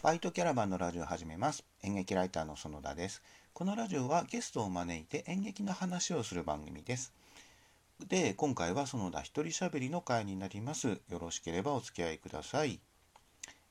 バイトキャラバンのラジオを始めます。演劇ライターの園田です。このラジオはゲストを招いて演劇の話をする番組です。で、今回は園田一人喋りの回になります。よろしければお付き合いください。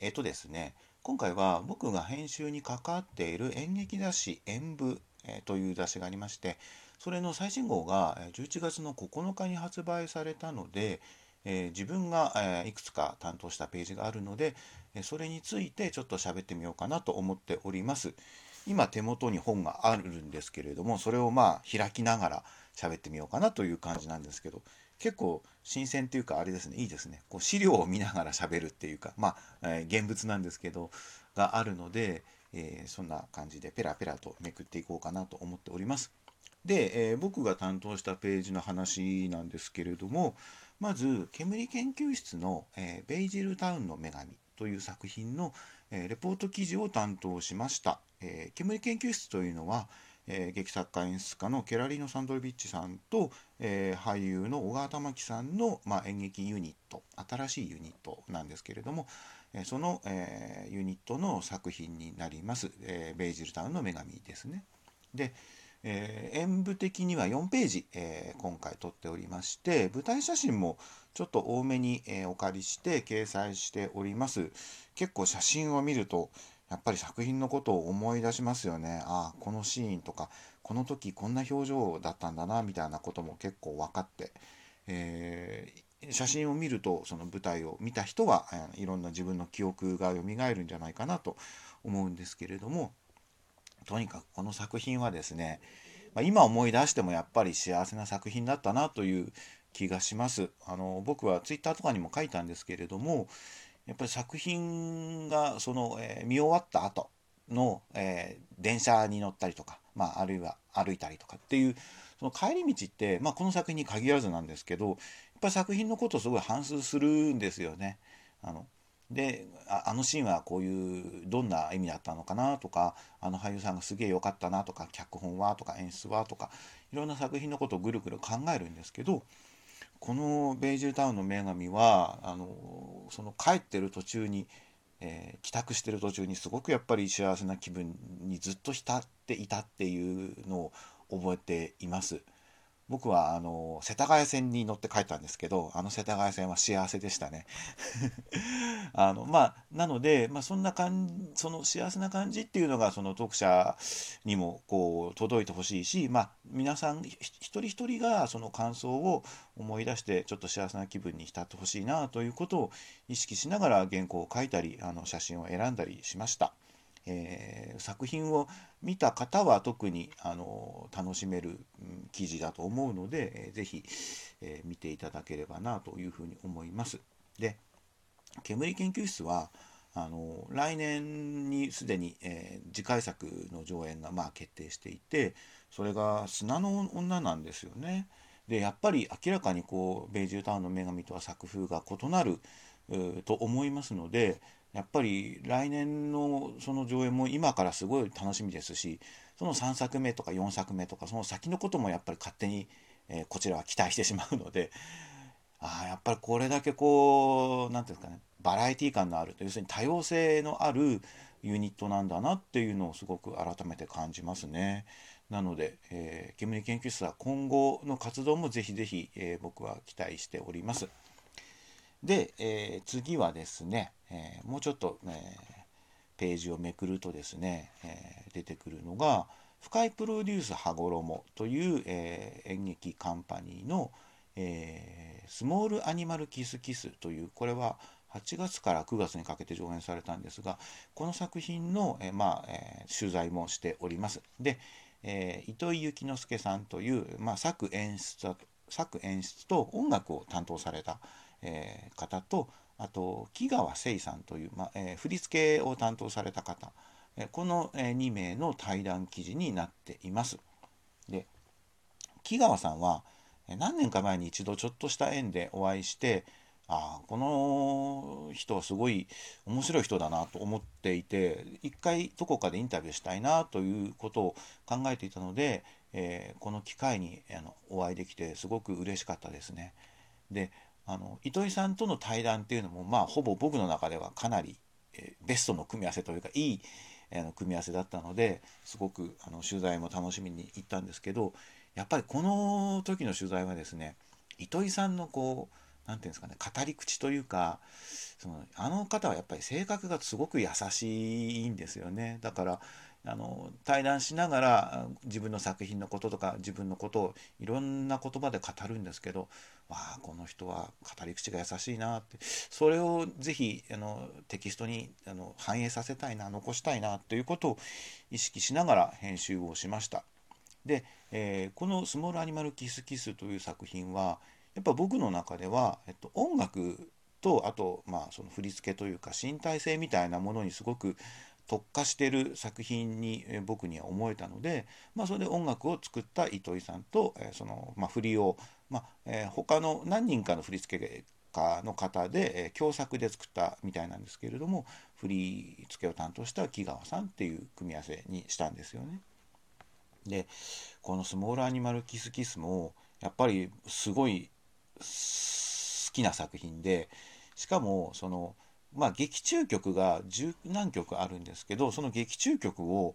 えっとですね、今回は僕が編集に関わっている演劇雑誌演舞、えという雑誌がありまして、それの最新号がえ11月の9日に発売されたので、えー自分が、えーいくつか担当したページがあるので、えそれについてちょっと喋ってみようかなと思っております。今手元に本があるんですけれども、それをまあ開きながら喋ってみようかなという感じなんですけど、結構新鮮っていうかあれですね、いいですね。こう資料を見ながら喋るっていうか、まあ、えー現物なんですけど、があるので、えーそんな感じでペラペラとめくっていこうかなと思っております。で、えー僕が担当したページの話なんですけれどもまず煙研究室の、えーベイジルタウンの女神」という作品の、えーレポート記事を担当しました。えー煙研究室というのは、えー劇作家演出家のケラリーノ・サンドロビッチさんと、えー俳優の小川玉樹さんの、まあ、演劇ユニット新しいユニットなんですけれども、えーその、えユニットの作品になります、えベイジルタウンの女神ですね。で、えー演舞的には4ページ、えー今回撮っておりまして舞台写真もちょっと多めに、えーお借りして掲載しております。結構写真を見るとやっぱり作品のことを思い出しますよね。ああこのシーンとかこの時こんな表情だったんだなみたいなことも結構分かって、えー写真を見るとその舞台を見た人は、えーいろんな自分の記憶が蘇るんじゃないかなと思うんですけれどもとにかくこの作品はですね、まあ、今思い出してもやっぱり幸せな作品だったなという気がします。あの僕はツイッターとかにも書いたんですけれどもやっぱり作品がその、えー見終わった後の、えー電車に乗ったりとか、まあ、あるいは歩いたりとかっていうその帰り道って、まあ、この作品に限らずなんですけどやっぱり作品のことをすごい反芻するんですよね。あのであのシーンはこういうどんな意味だったのかなとかあの俳優さんがすげえ良かったなとか脚本はとか演出はとかいろんな作品のことをぐるぐる考えるんですけどこの「ベイジルタウンの女神は」あのその帰ってる途中に、えー帰宅してる途中にすごくやっぱり幸せな気分にずっと浸っていたっていうのを覚えています。僕はあの世田谷線に乗って帰ったんですけどあの世田谷線は幸せでしたね。あのまあなので、まあ、そんな感じその幸せな感じっていうのがその読者にもこう届いてほしいし、まあ、皆さん一人一人がその感想を思い出してちょっと幸せな気分に浸ってほしいなということを意識しながら原稿を書いたりあの写真を選んだりしました。えー作品を見た方は特にあの楽しめる記事だと思うので、えーぜひ、えー見ていただければなというふうに思います。で煙研究室はあの来年にすでに、えー次回作の上演がまあ決定していてそれが砂の女なんですよね。でやっぱり明らかにこうベイジュタウンの女神とは作風が異なると思いますのでやっぱり来年のその上演も今からすごい楽しみですしその3作目とか4作目とかその先のこともやっぱり勝手に、えーこちらは期待してしまうのでああやっぱりこれだけこう何ていうんですかねバラエティ感のある要するに多様性のあるユニットなんだなっていうのをすごく改めて感じますね。なので、えー煙研究室は今後の活動もぜひぜひ、えー僕は期待しております。で、えー次はですね、えーもうちょっと、えーページをめくるとですね、え出てくるのが「深いプロデュース羽衣」という、え演劇カンパニーの、えスモールアニマルキスキス」というこれは8月から9月にかけて上演されたんですがこの作品の、えまあえ取材もしております。で、え糸井幸之助さんという、まあ、作演出作演出と音楽を担当された、えー方とあと木川誠さんという、まあえー振り付けを担当された方、えーこの、え2名の対談記事になっています。で木川さんはえ何年か前に一度ちょっとした縁でお会いしてああこの人はすごい面白い人だなと思っていて一回どこかでインタビューしたいなということを考えていたので、えーこの機会にあのお会いできてすごく嬉しかったですね。であの糸井さんとの対談っていうのもまあほぼ僕の中ではかなりえ、ベストの組み合わせというかいいあの組み合わせだったのですごくあの取材も楽しみに行ったんですけどやっぱりこの時の取材はですね糸井さんのこう何て言うんですかね語り口というかそのあの方はやっぱり性格がすごく優しいんですよね。だからあの対談しながら自分の作品のこととか自分のことをいろんな言葉で語るんですけどわあこの人は語り口が優しいなってそれをぜひあのテキストにあの反映させたいな残したいなということを意識しながら編集をしました。で、えー、この「スモールアニマルキスキス」という作品はやっぱ僕の中では、えっと、音楽とあとまあその振り付けというか身体性みたいなものにすごく特化してる作品に僕には思えたので、まあ、それで音楽を作った糸井さんと、えその、まあ、振りを、まあえー、他の何人かの振り付け家の方で、え共作で作ったみたいなんですけれども振り付けを担当した木川さんっていう組み合わせにしたんですよね。でこの「スモールアニマルキスキス」もやっぱりすごい好きな作品でしかもそのまあ劇中曲が十何曲あるんですけどその劇中曲を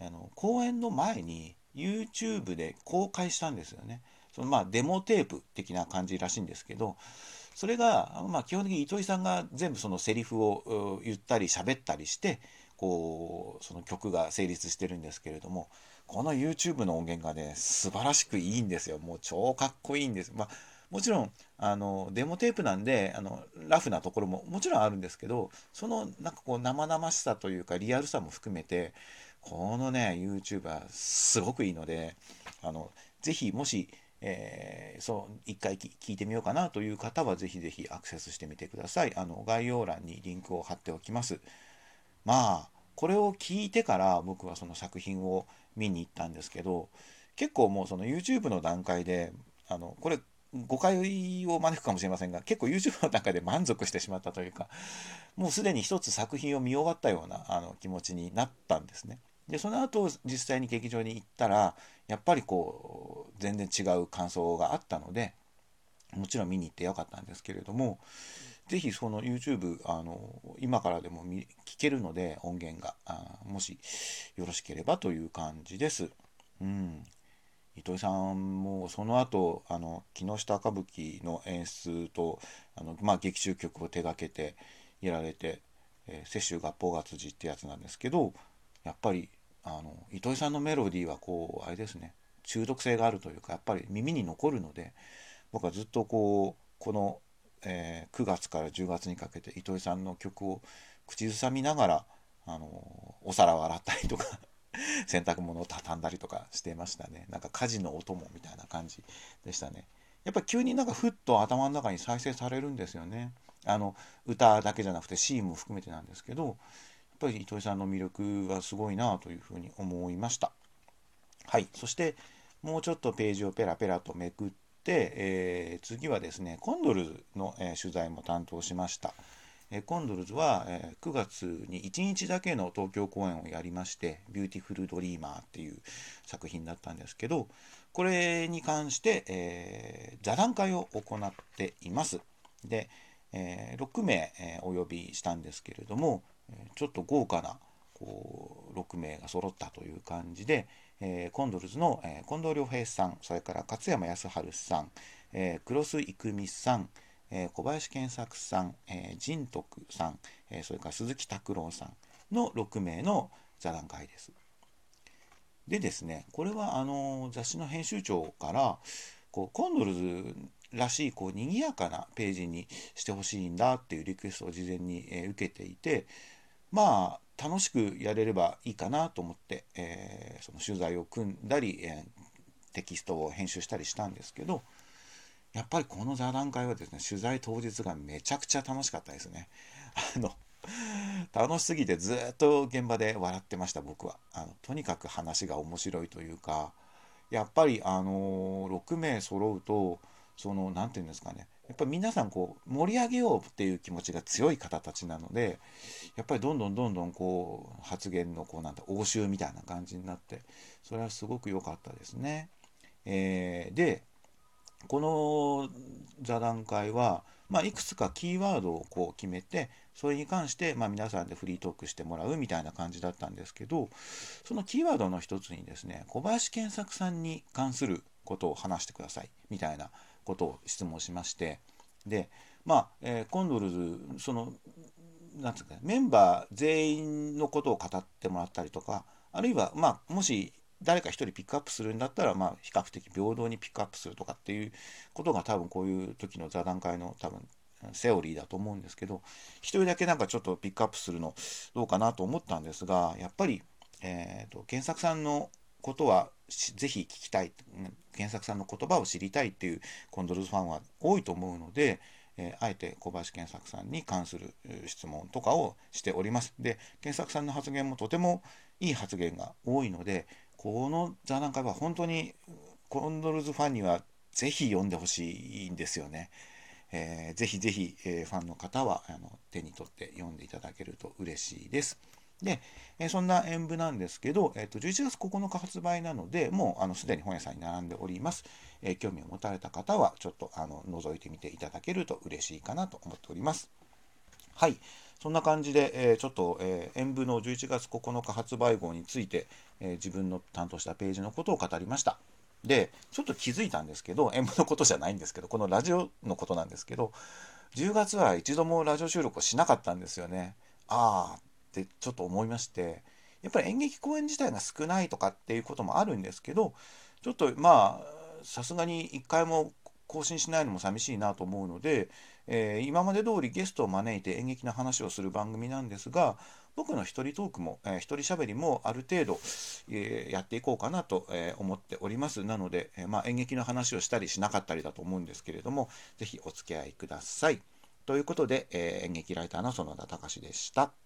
あの公演の前に YouTube で公開したんですよね。そのまあデモテープ的な感じらしいんですけどそれが、まあ、基本的に糸井さんが全部そのセリフを言ったり喋ったりしてこうその曲が成立してるんですけれどもこの YouTube の音源がね素晴らしくいいんですよもう超かっこいいんです。まあもちろんあのデモテープなんであのラフなところももちろんあるんですけどそのなんかこう生々しさというかリアルさも含めてこのね YouTube はすごくいいのであのぜひもし、えー、そう一回聞いてみようかなという方はぜひぜひアクセスしてみてくださいあの概要欄にリンクを貼っておきますまあこれを聞いてから僕はその作品を見に行ったんですけど結構もうその YouTube の段階であのこれ誤解を招くかもしれませんが結構 YouTube の中で満足してしまったというかもうすでに一つ作品を見終わったようなあの気持ちになったんですね。でその後実際に劇場に行ったらやっぱりこう全然違う感想があったのでもちろん見に行ってよかったんですけれども是非その YouTube あの今からでも聞けるので音源があもしよろしければという感じです。うん糸井さんもその後あの木下歌舞伎の演出とあの、まあ、劇中曲を手がけてやられて「えー、雪舟合法が辻」ってやつなんですけどやっぱりあの糸井さんのメロディーはこうあれですね。中毒性があるというかやっぱり耳に残るので僕はずっとこうこの、えー、9月から10月にかけて糸井さんの曲を口ずさみながらあのお皿を洗ったりとか 洗濯物を畳んだりとかしてましたね。なんか家事のお供みたいな感じでしたね。やっぱ急になんかふっと頭の中に再生されるんですよね。あの歌だけじゃなくてシーンも含めてなんですけどぱり糸井さんの魅力がすごいなというふうに思いました。はい。そしてもうちょっとページをペラペラとめくって、えー、次はですねコンドルズの、えー、取材も担当しました。えコンドルズは、え9月に1日だけの東京公演をやりまして「ビューティフル・ドリーマー」っていう作品だったんですけどこれに関して、え、座談会を行っています。で、え、6名、え、お呼びしたんですけれどもちょっと豪華なこう6名が揃ったという感じで、えー、コンドルズの、えー、近藤良平さんそれから勝山康晴さん、えー、黒須郁美さん、え小林健作さん、え仁徳さん、えそれから鈴木拓郎さんの6名の座談会です。でですねこれはあの雑誌の編集長からこうコンドルズらしいこう賑やかなページにしてほしいんだっていうリクエストを事前に、え受けていてまあ楽しくやれればいいかなと思って、えー、その取材を組んだり、えー、テキストを編集したりしたんですけどやっぱりこの座談会はですね取材当日がめちゃくちゃ楽しかったですね。あの楽しすぎてずっと現場で笑ってました僕はあのとにかく話が面白いというかやっぱりあの6名揃うとその何て言うんですかねやっぱり皆さんこう盛り上げようっていう気持ちが強い方たちなのでやっぱりどんどんどんどんこう発言のこうなんだ応酬みたいな感じになってそれはすごく良かったですね。えー、でこの座談会は、まあ、いくつかキーワードをこう決めてそれに関して、まあ、皆さんでフリートークしてもらうみたいな感じだったんですけどそのキーワードの一つにですね小林健作さんに関することを話してください。みたいなことを質問しまして。でまあ、えー、コンドルズそのなんつうかメンバー全員のことを語ってもらったりとかあるいはまあもし誰か一人ピックアップするんだったら、まあ、比較的平等にピックアップするとかっていうことが多分こういう時の座談会の多分セオリーだと思うんですけど一人だけなんかちょっとピックアップするのどうかなと思ったんですがやっぱり、えーと、原作さんのことはぜひ聞きたい原作さんの言葉を知りたいっていうコンドルズファンは多いと思うので、えー、あえて小林健作さんに関する質問とかをしております。で健作さんの発言もとてもいい発言が多いのでこの座談会は本当にコンドルズファンにはぜひ読んでほしいんですよね。えー、ぜひぜひ、えー、ファンの方はあの手に取って読んでいただけると嬉しいです。で、え、そんな演舞なんですけど、えーと、11月9日発売なので、もうあのすでに本屋さんに並んでおります。えー、興味を持たれた方は、ちょっとあの覗いてみていただけると嬉しいかなと思っております。はい。そんな感じで、えー、ちょっと、えー、演舞の11月9日発売号について、えー、自分の担当したページのことを語りました。で、ちょっと気づいたんですけど、演舞のことじゃないんですけど、このラジオのことなんですけど、10月は一度もラジオ収録をしなかったんですよね。ああってちょっと思いまして、やっぱり演劇公演自体が少ないとかっていうこともあるんですけど、ちょっとまあ、さすがに一回も更新しないのも寂しいなと思うので、えー、今まで通りゲストを招いて演劇の話をする番組なんですが、僕の一人トークも、えー、一人喋りもある程度、えー、やっていこうかなと、えー、思っております。なので、えまあ、演劇の話をしたりしなかったりだと思うんですけれども、ぜひお付き合いください。ということで、え演劇ライターの園田隆でした。